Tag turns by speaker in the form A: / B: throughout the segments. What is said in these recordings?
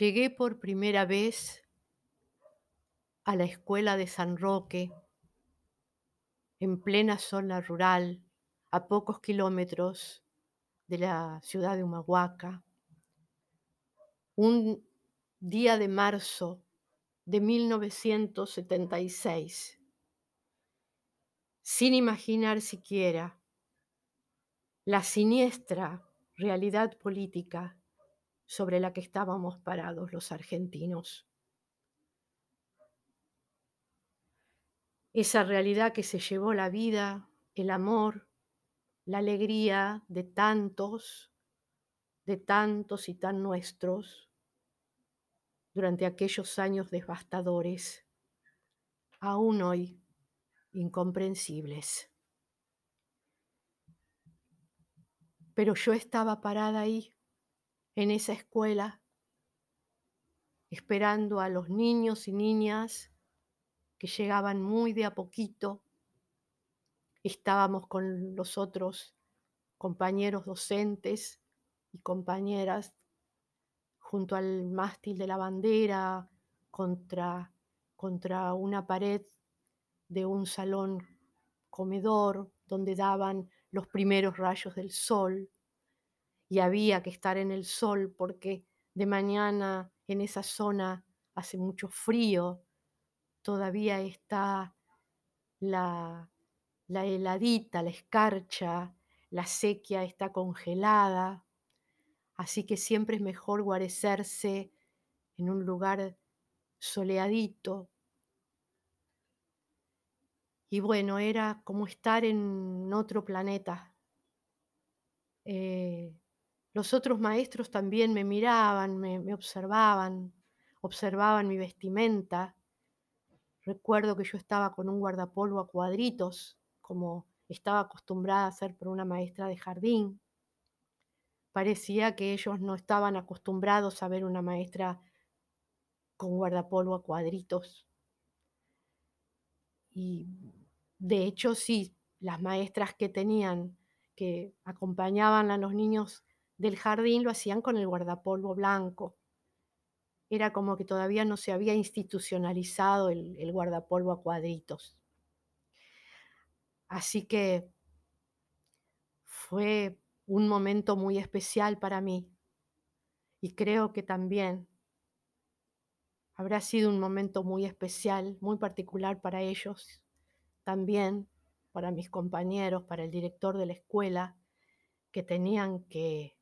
A: Llegué por primera vez a la escuela de San Roque, en plena zona rural, a pocos kilómetros de la ciudad de Humahuaca. Un día de marzo de 1976, sin imaginar siquiera la siniestra realidad política sobre la que estábamos parados los argentinos. Esa realidad que se llevó la vida, el amor, la alegría de tantos, de tantos y tan nuestros durante aquellos años devastadores, aún hoy incomprensibles. Pero yo estaba parada ahí en esa escuela, esperando a los niños y niñas que llegaban muy de a poquito. Estábamos con los otros compañeros docentes y compañeras junto al mástil de la bandera, contra, contra una pared de un salón comedor donde daban los primeros rayos del sol y había que estar en el sol porque de mañana en esa zona hace mucho frío, todavía está la, la heladita, la escarcha, la sequía está congelada, así que siempre es mejor guarecerse en un lugar soleadito. Y bueno, era como estar en otro planeta. Eh, los otros maestros también me miraban, me, observaban, observaban mi vestimenta. Recuerdo que yo estaba con un guardapolvo a cuadritos, como estaba acostumbrada a hacer por una maestra de jardín. Parecía que ellos no estaban acostumbrados a ver una maestra con guardapolvo a cuadritos. Y de hecho sí, las maestras que tenían, que acompañaban a los niños del jardín lo hacían con el guardapolvo blanco. Era como que todavía no se había institucionalizado el, guardapolvo a cuadritos. Así que fue un momento muy especial para mí y creo que también habrá sido un momento muy especial, muy particular para ellos, también para mis compañeros, para el director de la escuela, que tenían que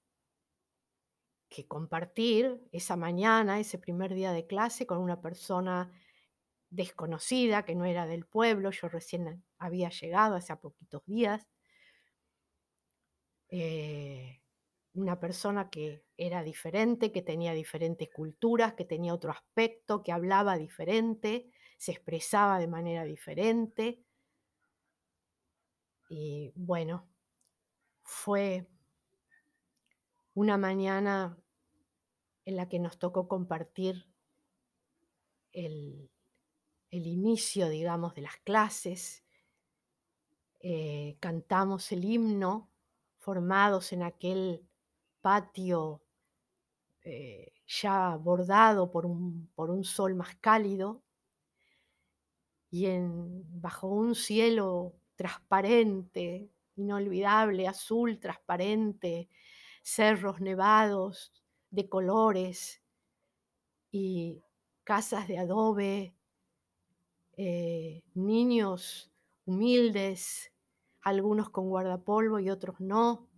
A: que compartir esa mañana, ese primer día de clase con una persona desconocida que no era del pueblo, yo recién había llegado hace poquitos días, eh, una persona que era diferente, que tenía diferentes culturas, que tenía otro aspecto, que hablaba diferente, se expresaba de manera diferente. Y bueno, fue una mañana en la que nos tocó compartir el, inicio, digamos, de las clases. Eh, cantamos el himno formados en aquel patio eh, ya bordado por un, por un, sol más cálido y en, bajo un cielo transparente, inolvidable, azul transparente, cerros nevados de colores y casas de adobe, eh, niños humildes, algunos con guardapolvo y otros no,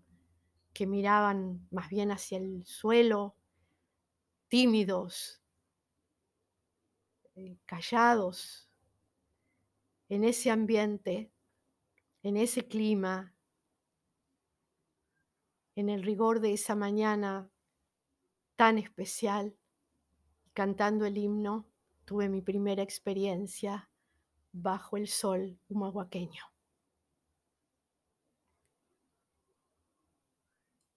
A: que miraban más bien hacia el suelo, tímidos, eh, callados, en ese ambiente, en ese clima, en el rigor de esa mañana tan especial, cantando el himno, tuve mi primera experiencia bajo el sol humahuaqueño.